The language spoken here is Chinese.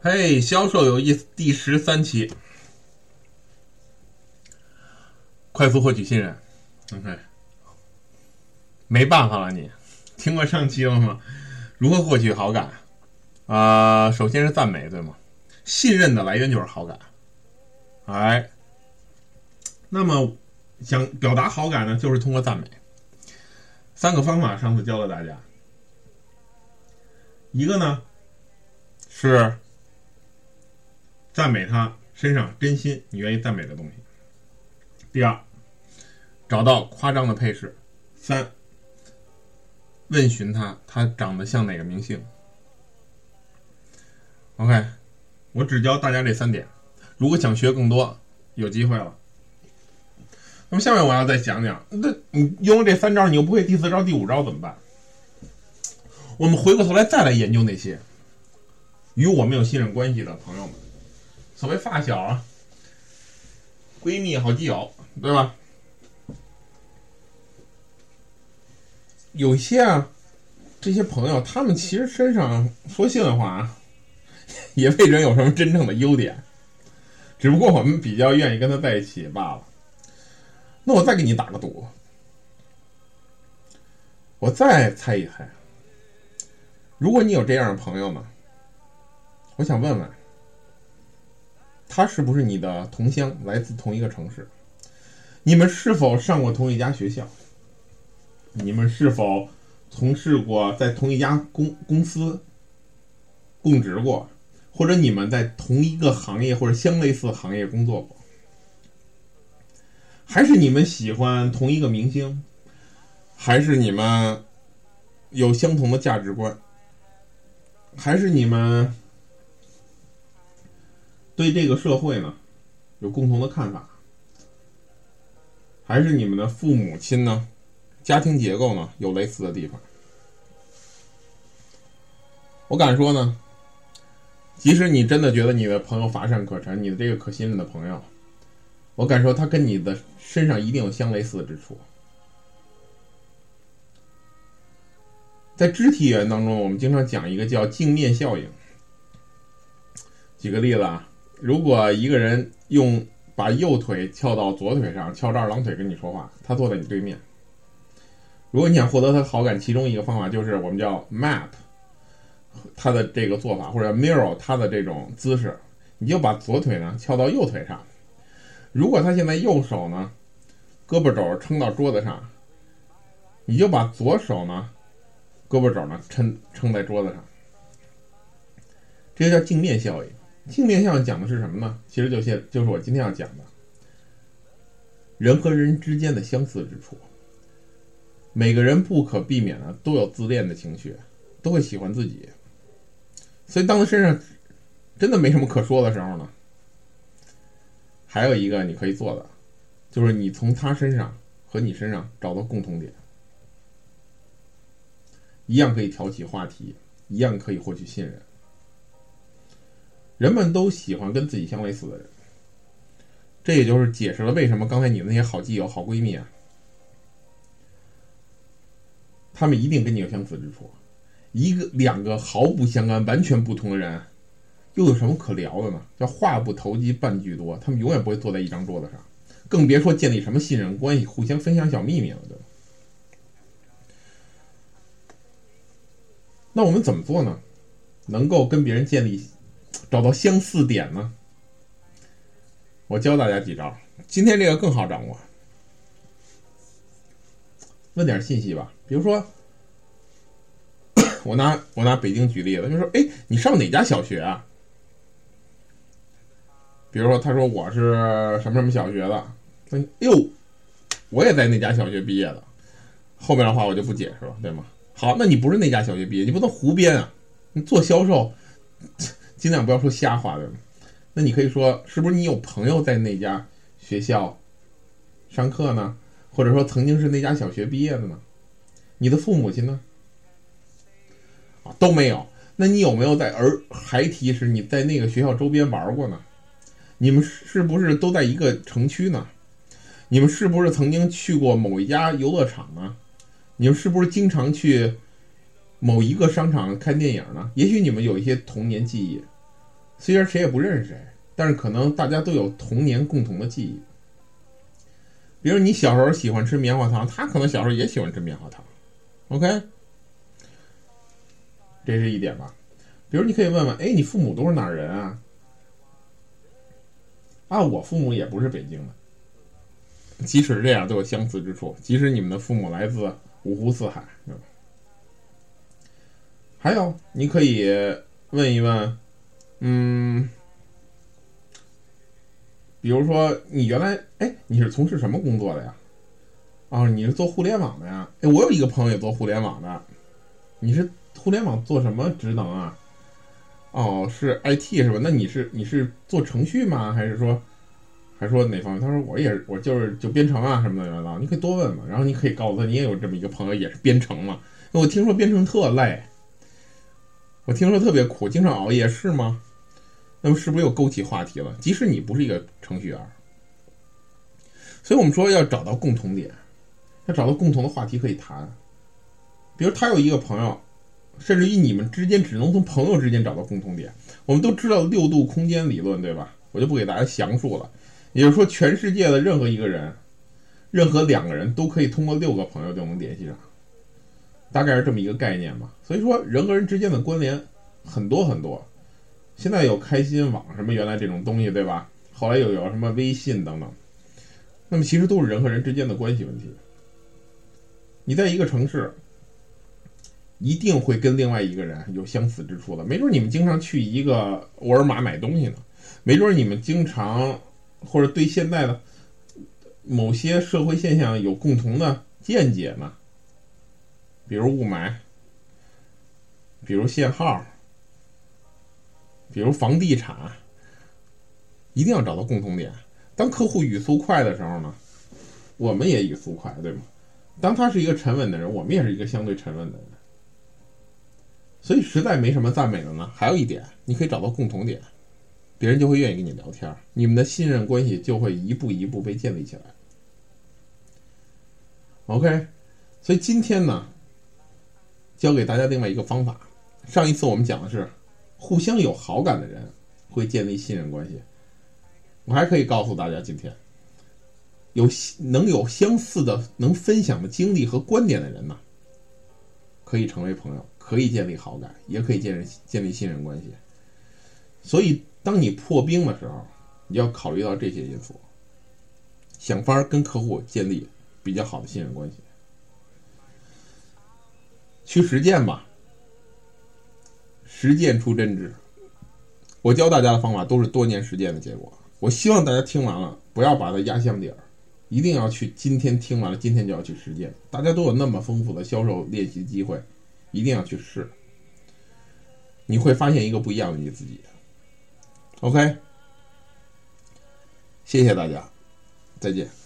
嘿，销售有意思第十三期，快速获取信任。OK，没办法了，你听过上期了吗？如何获取好感？啊、首先是赞美，对吗？信任的来源就是好感。哎，那么想表达好感呢，就是通过赞美。三个方法，上次教了大家。一个呢是赞美他身上真心你愿意赞美的东西。第二，找到夸张的配饰。三，问询他他长得像哪个明星。OK，我只教大家这三点。如果想学更多，有机会了。那么下面我要再讲讲，那你用了这三招，你又不会第四招、第五招怎么办？我们回过头来再来研究那些与我们有信任关系的朋友们，所谓发小啊、闺蜜、好基友，对吧？有些啊，这些朋友，他们其实身上说心里话啊，也未准有什么真正的优点，只不过我们比较愿意跟他在一起罢了。那我再给你打个赌，我再猜一猜，如果你有这样的朋友呢，我想问问，他是不是你的同乡，来自同一个城市？你们是否上过同一家学校？你们是否从事过在同一家公公司供职过，或者你们在同一个行业或者相类似行业工作过？还是你们喜欢同一个明星？还是你们有相同的价值观？还是你们对这个社会呢有共同的看法？还是你们的父母亲呢，家庭结构呢有类似的地方？我敢说呢，即使你真的觉得你的朋友乏善可陈，你的这个可信任的朋友，我敢说他跟你的身上一定有相类似之处。在肢体语言当中，我们经常讲一个叫镜面效应。举个例子啊，如果一个人用把右腿翘到左腿上，翘着二郎腿跟你说话，他坐在你对面。如果你想获得他好感，其中一个方法就是我们叫 map 他的这个做法，或者 mirror 他的这种姿势，你就把左腿呢翘到右腿上。如果他现在右手呢，胳膊肘撑到桌子上，你就把左手呢，胳膊肘呢撑撑在桌子上。这个叫镜面效应。镜面效应讲的是什么呢？其实就现就是我今天要讲的，人和人之间的相似之处。每个人不可避免的都有自恋的情绪，都会喜欢自己。所以当他身上真的没什么可说的时候呢，还有一个你可以做的，就是你从他身上和你身上找到共同点，一样可以挑起话题，一样可以获取信任。人们都喜欢跟自己相类似的人，这也就是解释了为什么刚才你的那些好基友、好闺蜜啊，他们一定跟你有相似之处。一个、两个毫不相干、完全不同的人，又有什么可聊的呢？叫话不投机半句多，他们永远不会坐在一张桌子上，更别说建立什么信任关系，互相分享小秘密了，对吧？那我们怎么做呢？能够跟别人建立、找到相似点呢？我教大家几招，今天这个更好掌握。问点信息吧，比如说。我拿我拿北京举例子，就说，哎，你上哪家小学啊？比如说，他说我是什么什么小学的，哎呦，我也在那家小学毕业的。后面的话我就不解释了，对吗？好，那你不是那家小学毕业，你不能胡编啊！你做销售，尽量不要说瞎话，对吗？那你可以说，是不是你有朋友在那家学校上课呢？或者说曾经是那家小学毕业的呢？你的父母亲呢？啊都没有，那你有没有在儿孩提时你在那个学校周边玩过呢？你们是不是都在一个城区呢？你们是不是曾经去过某一家游乐场呢？你们是不是经常去某一个商场看电影呢？也许你们有一些童年记忆，虽然谁也不认识谁，但是可能大家都有童年共同的记忆。比如你小时候喜欢吃棉花糖，他可能小时候也喜欢吃棉花糖。OK，这是一点吧。比如你可以问问，哎，你父母都是哪人啊？啊，我父母也不是北京的。即使这样，都有相似之处。即使你们的父母来自五湖四海，对吧？还有，你可以问一问，嗯，比如说你原来，哎，你是从事什么工作的呀？哦，你是做互联网的呀？哎，我有一个朋友也做互联网的。你是互联网做什么职能啊？哦，是 IT 是吧？那你是你是做程序吗？还是说，还说哪方面？他说我也，我就是就编程啊什么的的。你可以多问嘛，然后你可以告诉他，你也有这么一个朋友也是编程嘛。我听说编程特累。我听说特别苦，经常熬夜，是吗？那么是不是又勾起话题了？即使你不是一个程序员，所以我们说要找到共同点，要找到共同的话题可以谈。比如他有一个朋友，甚至于你们之间只能从朋友之间找到共同点。我们都知道六度空间理论，对吧？我就不给大家详述了。也就是说，全世界的任何一个人，任何两个人都可以通过六个朋友就能联系上。大概是这么一个概念吧，所以说人和人之间的关联很多很多。现在有开心网什么原来这种东西，对吧？后来又有什么微信等等，那么其实都是人和人之间的关系问题。你在一个城市，一定会跟另外一个人有相似之处的。没准你们经常去一个沃尔玛买东西呢，没准你们经常或者对现在的某些社会现象有共同的见解呢。比如雾霾，比如限号，比如房地产，一定要找到共同点。当客户语速快的时候呢，我们也语速快，对吗？当他是一个沉稳的人，我们也是一个相对沉稳的人。所以实在没什么赞美的呢，还有一点，你可以找到共同点，别人就会愿意跟你聊天，你们的信任关系就会一步一步被建立起来。OK，所以今天呢。教给大家另外一个方法。上一次我们讲的是，互相有好感的人会建立信任关系。我还可以告诉大家，今天有能有相似的、能分享的经历和观点的人呢，可以成为朋友，可以建立好感，也可以建立建立信任关系。所以，当你破冰的时候，你要考虑到这些因素，想法跟客户建立比较好的信任关系。去实践吧，实践出真知。我教大家的方法都是多年实践的结果。我希望大家听完了，不要把它压箱底儿，一定要去今天听完了，今天就要去实践。大家都有那么丰富的销售练习机会，一定要去试。你会发现一个不一样的你自己。OK，谢谢大家，再见。